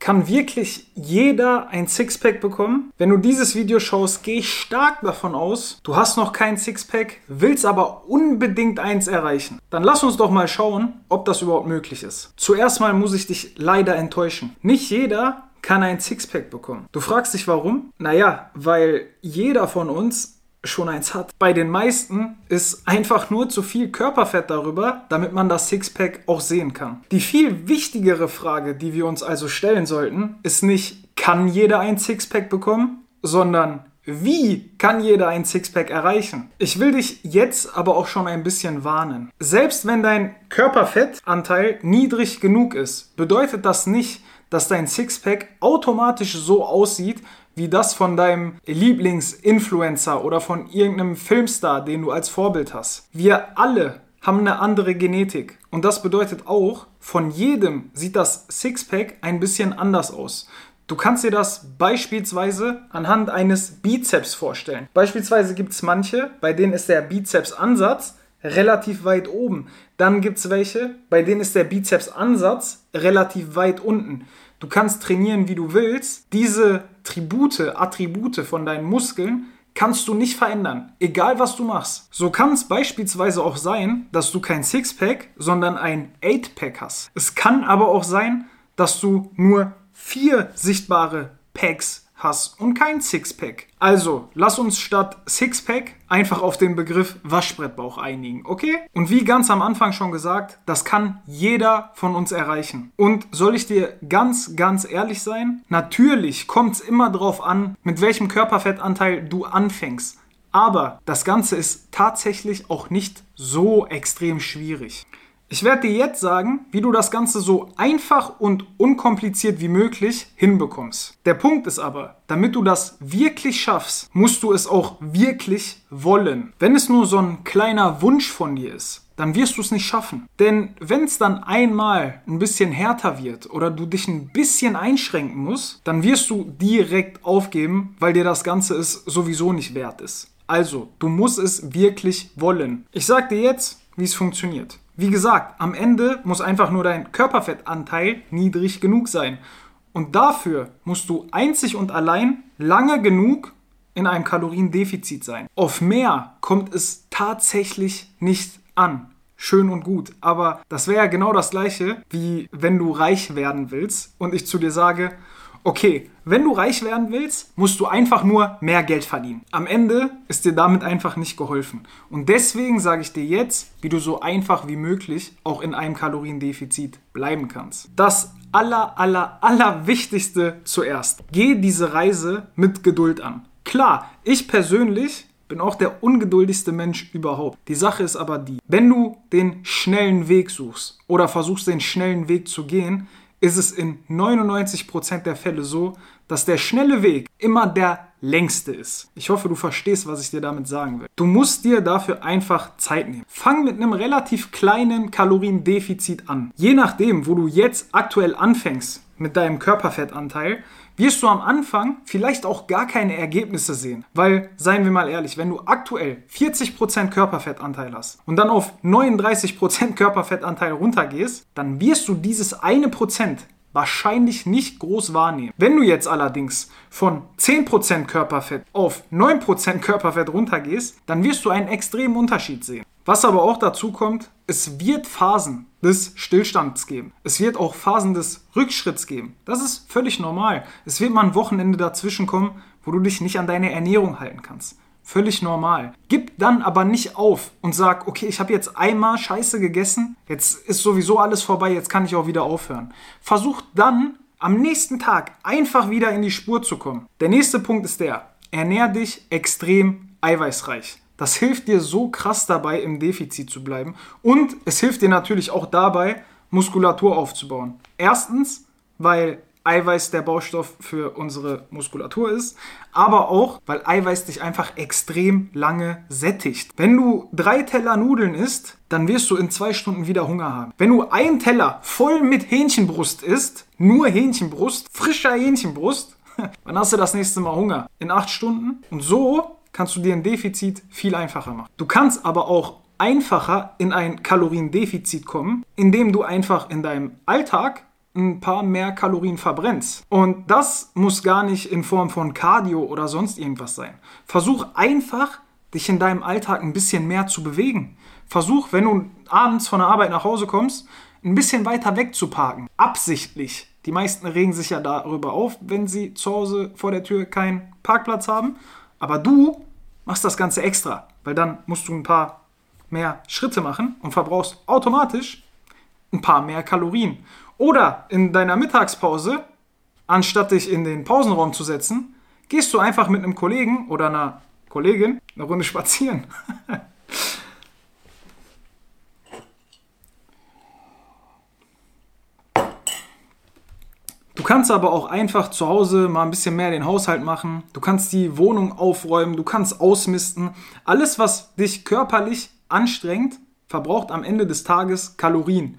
Kann wirklich jeder ein Sixpack bekommen? Wenn du dieses Video schaust, gehe ich stark davon aus, du hast noch kein Sixpack, willst aber unbedingt eins erreichen. Dann lass uns doch mal schauen, ob das überhaupt möglich ist. Zuerst mal muss ich dich leider enttäuschen. Nicht jeder kann ein Sixpack bekommen. Du fragst dich warum? Naja, weil jeder von uns schon eins hat. Bei den meisten ist einfach nur zu viel Körperfett darüber, damit man das Sixpack auch sehen kann. Die viel wichtigere Frage, die wir uns also stellen sollten, ist nicht, kann jeder ein Sixpack bekommen, sondern wie kann jeder ein Sixpack erreichen? Ich will dich jetzt aber auch schon ein bisschen warnen. Selbst wenn dein Körperfettanteil niedrig genug ist, bedeutet das nicht, dass dein Sixpack automatisch so aussieht, wie das von deinem Lieblingsinfluencer oder von irgendeinem Filmstar, den du als Vorbild hast. Wir alle haben eine andere Genetik. Und das bedeutet auch, von jedem sieht das Sixpack ein bisschen anders aus. Du kannst dir das beispielsweise anhand eines Bizeps vorstellen. Beispielsweise gibt es manche, bei denen ist der Bizepsansatz relativ weit oben. Dann gibt es welche, bei denen ist der Bizepsansatz relativ weit unten. Du kannst trainieren, wie du willst. Diese Tribute, Attribute von deinen Muskeln kannst du nicht verändern, egal was du machst. So kann es beispielsweise auch sein, dass du kein Sixpack, sondern ein Eightpack hast. Es kann aber auch sein, dass du nur vier sichtbare Packs hast und kein Sixpack. Also, lass uns statt Sixpack einfach auf den Begriff Waschbrettbauch einigen, okay? Und wie ganz am Anfang schon gesagt, das kann jeder von uns erreichen. Und soll ich dir ganz, ganz ehrlich sein? Natürlich kommt es immer darauf an, mit welchem Körperfettanteil du anfängst. Aber das Ganze ist tatsächlich auch nicht so extrem schwierig. Ich werde dir jetzt sagen, wie du das Ganze so einfach und unkompliziert wie möglich hinbekommst. Der Punkt ist aber, damit du das wirklich schaffst, musst du es auch wirklich wollen. Wenn es nur so ein kleiner Wunsch von dir ist, dann wirst du es nicht schaffen. Denn wenn es dann einmal ein bisschen härter wird oder du dich ein bisschen einschränken musst, dann wirst du direkt aufgeben, weil dir das Ganze es sowieso nicht wert ist. Also, du musst es wirklich wollen. Ich sag dir jetzt, wie es funktioniert. Wie gesagt, am Ende muss einfach nur dein Körperfettanteil niedrig genug sein. Und dafür musst du einzig und allein lange genug in einem Kaloriendefizit sein. Auf mehr kommt es tatsächlich nicht an. Schön und gut, aber das wäre ja genau das gleiche, wie wenn du reich werden willst und ich zu dir sage, okay, wenn du reich werden willst, musst du einfach nur mehr Geld verdienen. Am Ende ist dir damit einfach nicht geholfen. Und deswegen sage ich dir jetzt, wie du so einfach wie möglich auch in einem Kaloriendefizit bleiben kannst. Das aller, aller, aller Wichtigste zuerst. Geh diese Reise mit Geduld an. Klar, ich persönlich bin auch der ungeduldigste Mensch überhaupt. Die Sache ist aber die, wenn du den schnellen Weg suchst oder versuchst den schnellen Weg zu gehen, ist es in 99% der Fälle so, dass der schnelle Weg immer der längste ist. Ich hoffe, du verstehst, was ich dir damit sagen will. Du musst dir dafür einfach Zeit nehmen. Fang mit einem relativ kleinen Kaloriendefizit an. Je nachdem, wo du jetzt aktuell anfängst mit deinem Körperfettanteil, wirst du am Anfang vielleicht auch gar keine Ergebnisse sehen. Weil, seien wir mal ehrlich, wenn du aktuell 40% Körperfettanteil hast und dann auf 39% Körperfettanteil runtergehst, dann wirst du dieses eine Prozent wahrscheinlich nicht groß wahrnehmen. Wenn du jetzt allerdings von 10% Körperfett auf 9% Körperfett runtergehst, dann wirst du einen extremen Unterschied sehen. Was aber auch dazu kommt, es wird Phasen des Stillstands geben. Es wird auch Phasen des Rückschritts geben. Das ist völlig normal. Es wird mal ein Wochenende dazwischen kommen, wo du dich nicht an deine Ernährung halten kannst. Völlig normal. Gib dann aber nicht auf und sag, okay, ich habe jetzt einmal Scheiße gegessen, jetzt ist sowieso alles vorbei, jetzt kann ich auch wieder aufhören. Versuch dann am nächsten Tag einfach wieder in die Spur zu kommen. Der nächste Punkt ist der, ernähr dich extrem eiweißreich. Das hilft dir so krass dabei, im Defizit zu bleiben. Und es hilft dir natürlich auch dabei, Muskulatur aufzubauen. Erstens, weil Eiweiß der Baustoff für unsere Muskulatur ist, aber auch, weil Eiweiß dich einfach extrem lange sättigt. Wenn du drei Teller Nudeln isst, dann wirst du in zwei Stunden wieder Hunger haben. Wenn du einen Teller voll mit Hähnchenbrust isst, nur Hähnchenbrust, frischer Hähnchenbrust, dann hast du das nächste Mal Hunger. In acht Stunden. Und so kannst du dir ein Defizit viel einfacher machen. Du kannst aber auch einfacher in ein Kaloriendefizit kommen, indem du einfach in deinem Alltag ein paar mehr Kalorien verbrennst. Und das muss gar nicht in Form von Cardio oder sonst irgendwas sein. Versuch einfach, dich in deinem Alltag ein bisschen mehr zu bewegen. Versuch, wenn du abends von der Arbeit nach Hause kommst, ein bisschen weiter weg zu parken. Absichtlich. Die meisten regen sich ja darüber auf, wenn sie zu Hause vor der Tür keinen Parkplatz haben. Aber du machst das Ganze extra, weil dann musst du ein paar mehr Schritte machen und verbrauchst automatisch ein paar mehr Kalorien. Oder in deiner Mittagspause, anstatt dich in den Pausenraum zu setzen, gehst du einfach mit einem Kollegen oder einer Kollegin eine Runde spazieren. Du kannst aber auch einfach zu Hause mal ein bisschen mehr den Haushalt machen. Du kannst die Wohnung aufräumen, du kannst ausmisten. Alles, was dich körperlich anstrengt, verbraucht am Ende des Tages Kalorien.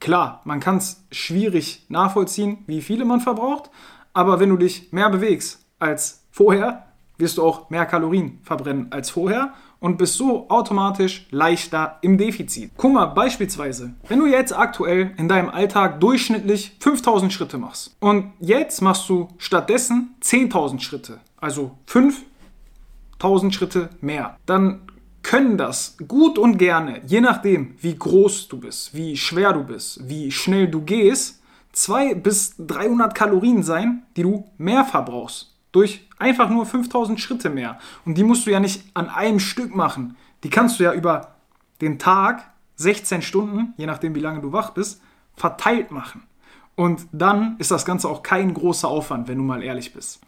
Klar, man kann es schwierig nachvollziehen, wie viele man verbraucht, aber wenn du dich mehr bewegst als vorher, wirst du auch mehr Kalorien verbrennen als vorher und bist so automatisch leichter im Defizit. Guck mal, beispielsweise, wenn du jetzt aktuell in deinem Alltag durchschnittlich 5000 Schritte machst und jetzt machst du stattdessen 10.000 Schritte, also 5000 Schritte mehr, dann können das gut und gerne, je nachdem, wie groß du bist, wie schwer du bist, wie schnell du gehst, 200 bis 300 Kalorien sein, die du mehr verbrauchst. Durch einfach nur 5000 Schritte mehr. Und die musst du ja nicht an einem Stück machen. Die kannst du ja über den Tag, 16 Stunden, je nachdem wie lange du wach bist, verteilt machen. Und dann ist das Ganze auch kein großer Aufwand, wenn du mal ehrlich bist.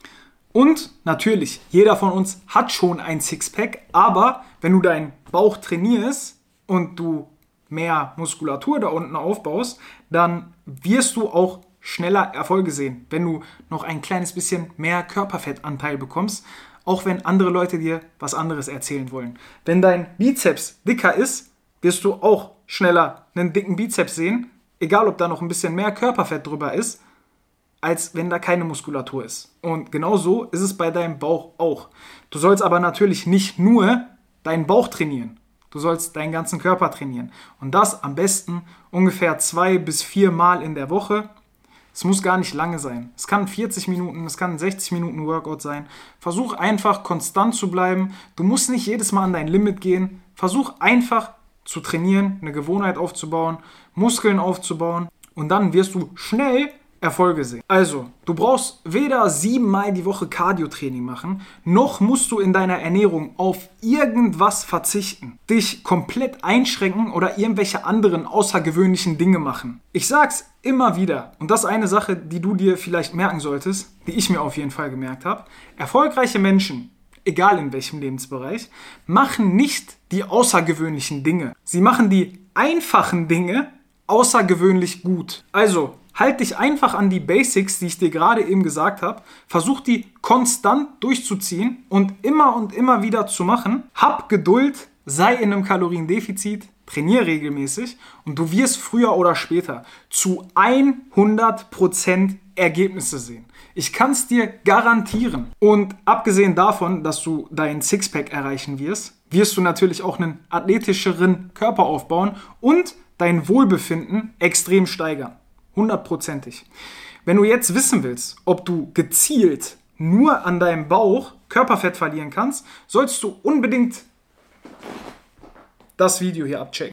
Und natürlich, jeder von uns hat schon ein Sixpack, aber wenn du deinen Bauch trainierst und du mehr Muskulatur da unten aufbaust, dann wirst du auch schneller Erfolge sehen, wenn du noch ein kleines bisschen mehr Körperfettanteil bekommst, auch wenn andere Leute dir was anderes erzählen wollen. Wenn dein Bizeps dicker ist, wirst du auch schneller einen dicken Bizeps sehen, egal ob da noch ein bisschen mehr Körperfett drüber ist als wenn da keine Muskulatur ist. Und genau so ist es bei deinem Bauch auch. Du sollst aber natürlich nicht nur deinen Bauch trainieren. Du sollst deinen ganzen Körper trainieren. Und das am besten ungefähr zwei bis vier Mal in der Woche. Es muss gar nicht lange sein. Es kann 40 Minuten, es kann 60 Minuten Workout sein. Versuch einfach konstant zu bleiben. Du musst nicht jedes Mal an dein Limit gehen. Versuch einfach zu trainieren, eine Gewohnheit aufzubauen, Muskeln aufzubauen. Und dann wirst du schnell Erfolge sehen. Also, du brauchst weder siebenmal die Woche Cardio-Training machen, noch musst du in deiner Ernährung auf irgendwas verzichten, dich komplett einschränken oder irgendwelche anderen außergewöhnlichen Dinge machen. Ich sag's immer wieder, und das ist eine Sache, die du dir vielleicht merken solltest, die ich mir auf jeden Fall gemerkt habe. Erfolgreiche Menschen, egal in welchem Lebensbereich, machen nicht die außergewöhnlichen Dinge. Sie machen die einfachen Dinge außergewöhnlich gut. Also, Halt dich einfach an die Basics, die ich dir gerade eben gesagt habe. Versuch die konstant durchzuziehen und immer und immer wieder zu machen. Hab Geduld, sei in einem Kaloriendefizit, trainiere regelmäßig und du wirst früher oder später zu 100% Ergebnisse sehen. Ich kann es dir garantieren. Und abgesehen davon, dass du dein Sixpack erreichen wirst, wirst du natürlich auch einen athletischeren Körper aufbauen und dein Wohlbefinden extrem steigern. Hundertprozentig. Wenn du jetzt wissen willst, ob du gezielt nur an deinem Bauch Körperfett verlieren kannst, sollst du unbedingt das Video hier abchecken.